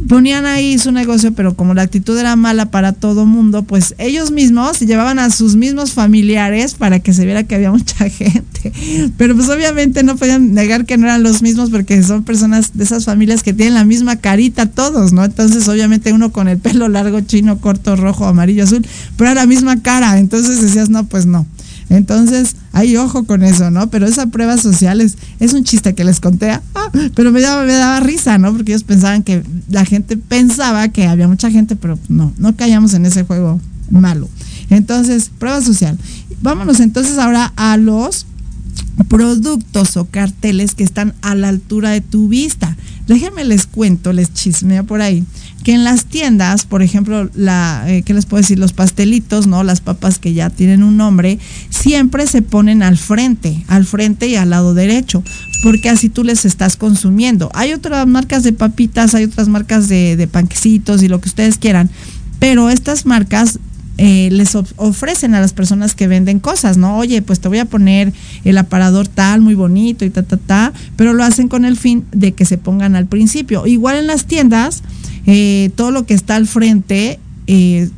S3: ponían ahí su negocio, pero como la actitud era mala para todo mundo, pues ellos mismos llevaban a sus mismos familiares para que se viera que había mucha [LAUGHS] gente. Pero pues obviamente no podían negar que no eran los mismos porque son personas de esas familias que tienen la misma carita todos, ¿no? Entonces obviamente uno con el pelo largo, chino, corto, rojo, amarillo, azul, pero era la misma cara. Entonces decías, no, pues no. Entonces, hay ojo con eso, ¿no? Pero esa prueba social es, un chiste que les conté, ah, pero me daba, me daba risa, ¿no? Porque ellos pensaban que la gente pensaba que había mucha gente, pero no, no caíamos en ese juego malo. Entonces, prueba social. Vámonos entonces ahora a los productos o carteles que están a la altura de tu vista. Déjenme les cuento, les chismeo por ahí, que en las tiendas, por ejemplo, la, eh, ¿qué les puedo decir? Los pastelitos, ¿no? Las papas que ya tienen un nombre, siempre se ponen al frente, al frente y al lado derecho, porque así tú les estás consumiendo. Hay otras marcas de papitas, hay otras marcas de, de panquecitos y lo que ustedes quieran, pero estas marcas eh, les ofrecen a las personas que venden cosas, ¿no? Oye, pues te voy a poner el aparador tal, muy bonito y ta, ta, ta, pero lo hacen con el fin de que se pongan al principio. Igual en las tiendas, eh, todo lo que está al frente, eh,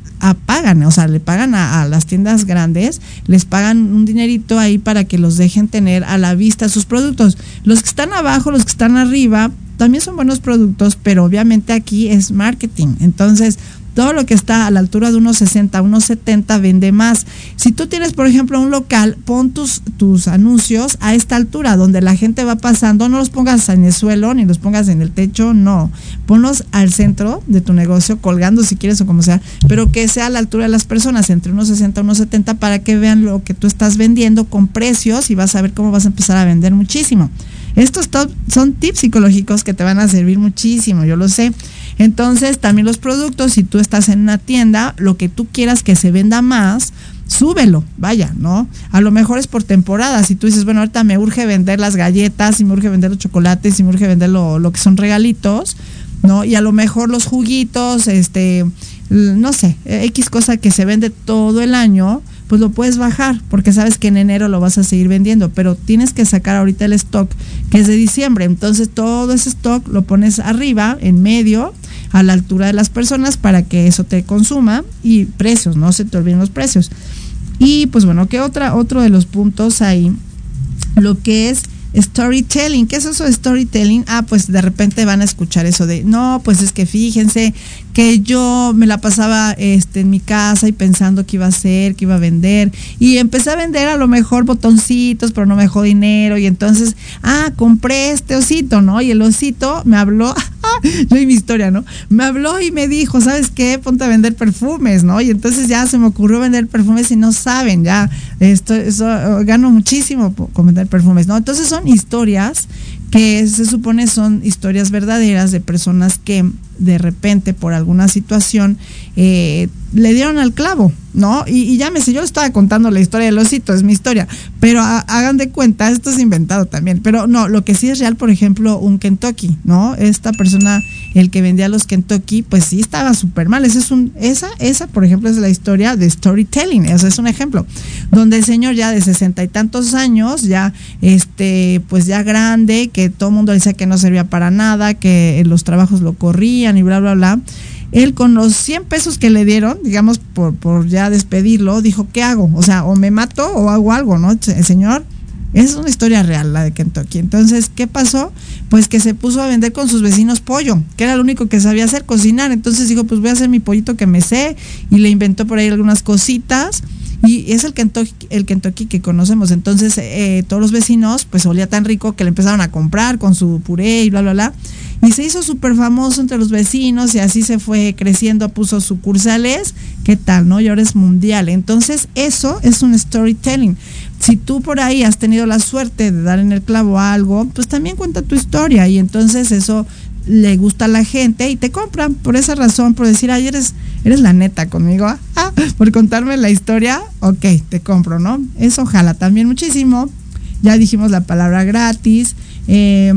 S3: pagan, o sea, le pagan a, a, las tiendas grandes, les pagan un dinerito ahí para que los dejen tener a la vista sus productos. Los que están abajo, los que están arriba, también son buenos productos, pero obviamente aquí es marketing. Entonces, todo lo que está a la altura de unos 60, unos 70 vende más. Si tú tienes, por ejemplo, un local, pon tus, tus anuncios a esta altura, donde la gente va pasando, no los pongas en el suelo ni los pongas en el techo, no. Ponlos al centro de tu negocio, colgando si quieres o como sea, pero que sea a la altura de las personas, entre unos 60 y unos 70, para que vean lo que tú estás vendiendo con precios y vas a ver cómo vas a empezar a vender muchísimo. Estos son tips psicológicos que te van a servir muchísimo, yo lo sé. Entonces, también los productos, si tú estás en una tienda, lo que tú quieras que se venda más, súbelo, vaya, ¿no? A lo mejor es por temporada. Si tú dices, bueno, ahorita me urge vender las galletas, y me urge vender los chocolates, y me urge vender lo, lo que son regalitos, ¿no? Y a lo mejor los juguitos, este, no sé, X cosa que se vende todo el año, pues lo puedes bajar porque sabes que en enero lo vas a seguir vendiendo, pero tienes que sacar ahorita el stock que es de diciembre. Entonces todo ese stock lo pones arriba, en medio, a la altura de las personas para que eso te consuma y precios, no se te olviden los precios. Y pues bueno, ¿qué otra, otro de los puntos ahí? Lo que es storytelling. ¿Qué es eso de storytelling? Ah, pues de repente van a escuchar eso de, no, pues es que fíjense que yo me la pasaba este, en mi casa y pensando que iba a hacer, que iba a vender. Y empecé a vender a lo mejor botoncitos, pero no me dejó dinero. Y entonces, ah, compré este osito, ¿no? Y el osito me habló, [LAUGHS] yo y mi historia, ¿no? Me habló y me dijo, ¿sabes qué? Ponte a vender perfumes, ¿no? Y entonces ya se me ocurrió vender perfumes y no saben, ya, esto, eso, gano muchísimo con vender perfumes, ¿no? Entonces son historias que se supone son historias verdaderas de personas que de repente por alguna situación eh, le dieron al clavo, ¿no? Y, y llámese, yo estaba contando la historia del osito, es mi historia, pero hagan de cuenta, esto es inventado también, pero no, lo que sí es real, por ejemplo, un Kentucky, ¿no? Esta persona, el que vendía los Kentucky, pues sí estaba súper mal, ese es un, esa, esa, por ejemplo, es la historia de storytelling, ese es un ejemplo, donde el señor ya de sesenta y tantos años, ya, este, pues ya grande, que todo el mundo decía que no servía para nada, que los trabajos lo corrían y bla, bla, bla, él con los 100 pesos que le dieron, digamos, por, por ya despedirlo, dijo, ¿qué hago? O sea, o me mato o hago algo, ¿no? El señor, es una historia real la de Kentucky. Entonces, ¿qué pasó? Pues que se puso a vender con sus vecinos pollo, que era lo único que sabía hacer, cocinar. Entonces dijo, pues voy a hacer mi pollito que me sé y le inventó por ahí algunas cositas. Y es el Kentucky, el que conocemos. Entonces, eh, todos los vecinos, pues olía tan rico que le empezaron a comprar con su puré y bla, bla, bla y se hizo súper famoso entre los vecinos y así se fue creciendo, puso sucursales, ¿qué tal, no? Y ahora es mundial. Entonces, eso es un storytelling. Si tú por ahí has tenido la suerte de dar en el clavo algo, pues también cuenta tu historia y entonces eso le gusta a la gente y te compran por esa razón, por decir, ay, eres, eres la neta conmigo, ah, por contarme la historia, ok, te compro, ¿no? Eso ojalá también muchísimo. Ya dijimos la palabra gratis. Eh,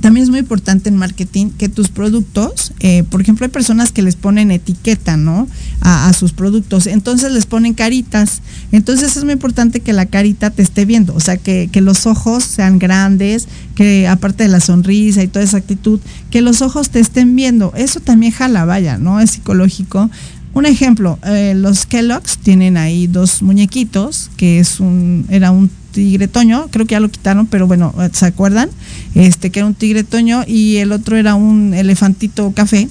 S3: también es muy importante en marketing que tus productos, eh, por ejemplo, hay personas que les ponen etiqueta, ¿no? A, sus productos, entonces les ponen caritas. Entonces es muy importante que la carita te esté viendo, o sea, que, que los ojos sean grandes, que aparte de la sonrisa y toda esa actitud, que los ojos te estén viendo. Eso también jala, vaya, ¿no? Es psicológico. Un ejemplo, eh, los Kellogg's tienen ahí dos muñequitos, que es un, era un tigre toño, creo que ya lo quitaron, pero bueno, ¿se acuerdan? Este que era un tigre toño y el otro era un elefantito café.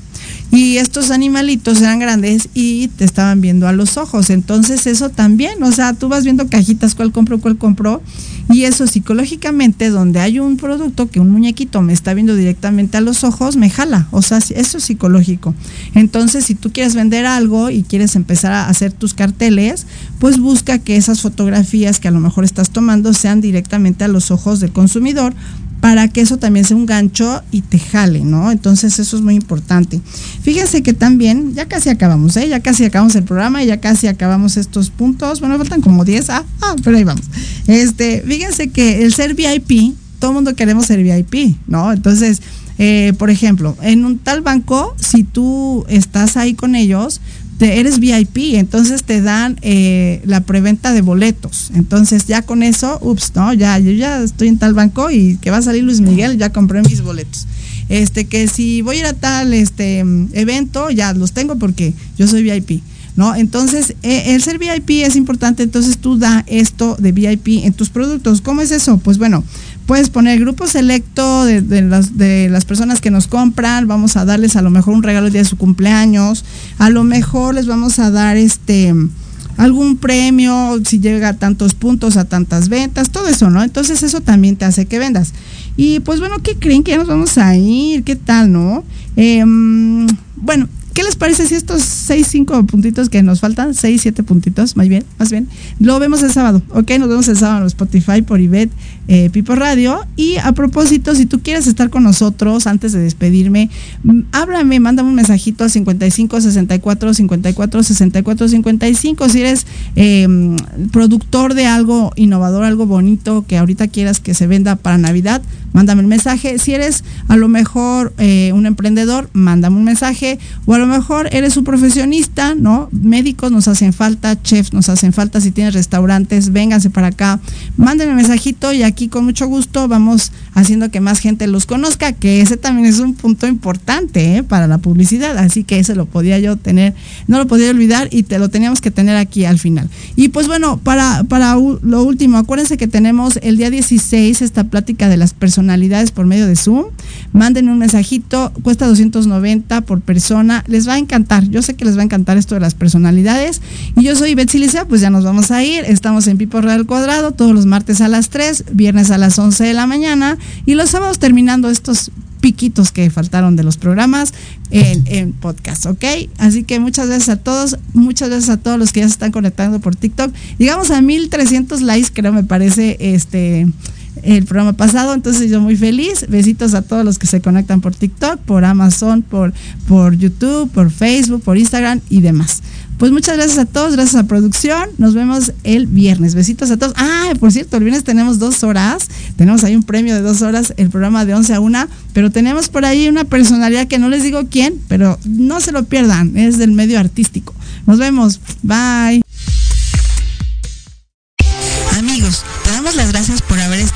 S3: Y estos animalitos eran grandes y te estaban viendo a los ojos. Entonces eso también, o sea, tú vas viendo cajitas, cuál compro, cuál compró. Y eso psicológicamente, donde hay un producto que un muñequito me está viendo directamente a los ojos, me jala. O sea, eso es psicológico. Entonces, si tú quieres vender algo y quieres empezar a hacer tus carteles, pues busca que esas fotografías que a lo mejor estás tomando sean directamente a los ojos del consumidor para que eso también sea un gancho y te jale, ¿no? Entonces eso es muy importante. Fíjense que también, ya casi acabamos, ¿eh? Ya casi acabamos el programa ya casi acabamos estos puntos. Bueno, faltan como 10, ah, ah, pero ahí vamos. Este, fíjense que el ser VIP, todo el mundo queremos ser VIP, ¿no? Entonces, eh, por ejemplo, en un tal banco, si tú estás ahí con ellos, eres VIP, entonces te dan eh, la preventa de boletos. Entonces ya con eso, ups, no, ya, yo ya estoy en tal banco y que va a salir Luis Miguel, ya compré mis boletos. Este, que si voy a ir a tal este evento, ya los tengo porque yo soy VIP. ¿No? Entonces, eh, el ser VIP es importante, entonces tú da esto de VIP en tus productos. ¿Cómo es eso? Pues bueno, puedes poner grupo selecto de, las, de las personas que nos compran, vamos a darles a lo mejor un regalo el día de su cumpleaños, a lo mejor les vamos a dar este algún premio, si llega a tantos puntos, a tantas ventas, todo eso, ¿no? Entonces eso también te hace que vendas. Y pues bueno, ¿qué creen que ya nos vamos a ir? ¿Qué tal, no? Em, bueno, ¿Qué les parece si estos seis, cinco puntitos que nos faltan, seis, siete puntitos, más bien, más bien, lo vemos el sábado, ¿ok? Nos vemos el sábado en Spotify por Ivette eh, Pipo Radio. Y a propósito, si tú quieres estar con nosotros antes de despedirme, háblame, mándame un mensajito al 55 64 54 64 55. Si eres em, productor de algo innovador, algo bonito que ahorita quieras que se venda para Navidad, mándame un mensaje. Si eres a lo mejor eh, un emprendedor, mándame un mensaje. O a lo mejor eres un profesionista, ¿no? Médicos nos hacen falta, chefs nos hacen falta, si tienes restaurantes, vénganse para acá, mándenme un mensajito y aquí con mucho gusto vamos haciendo que más gente los conozca, que ese también es un punto importante ¿eh? para la publicidad, así que ese lo podía yo tener, no lo podía olvidar y te lo teníamos que tener aquí al final. Y pues bueno, para, para lo último, acuérdense que tenemos el día 16 esta plática de las personalidades por medio de Zoom, manden un mensajito, cuesta 290 por persona, les va a encantar, yo sé que les va a encantar esto de las personalidades y yo soy Betsy Licea, pues ya nos vamos a ir, estamos en Pipo Real Cuadrado todos los martes a las 3, viernes a las 11 de la mañana y los sábados terminando estos piquitos que faltaron de los programas en, podcast, ¿ok? Así que muchas gracias a todos, muchas gracias a todos los que ya se están conectando por TikTok. Llegamos a 1300 likes, creo, me parece, este el programa pasado, entonces yo muy feliz. Besitos a todos los que se conectan por TikTok, por Amazon, por, por YouTube, por Facebook, por Instagram y demás. Pues muchas gracias a todos, gracias a producción. Nos vemos el viernes. Besitos a todos. Ah, por cierto, el viernes tenemos dos horas. Tenemos ahí un premio de dos horas, el programa de 11 a 1. Pero tenemos por ahí una personalidad que no les digo quién, pero no se lo pierdan. Es del medio artístico. Nos vemos. Bye.
S4: Amigos, te damos las gracias por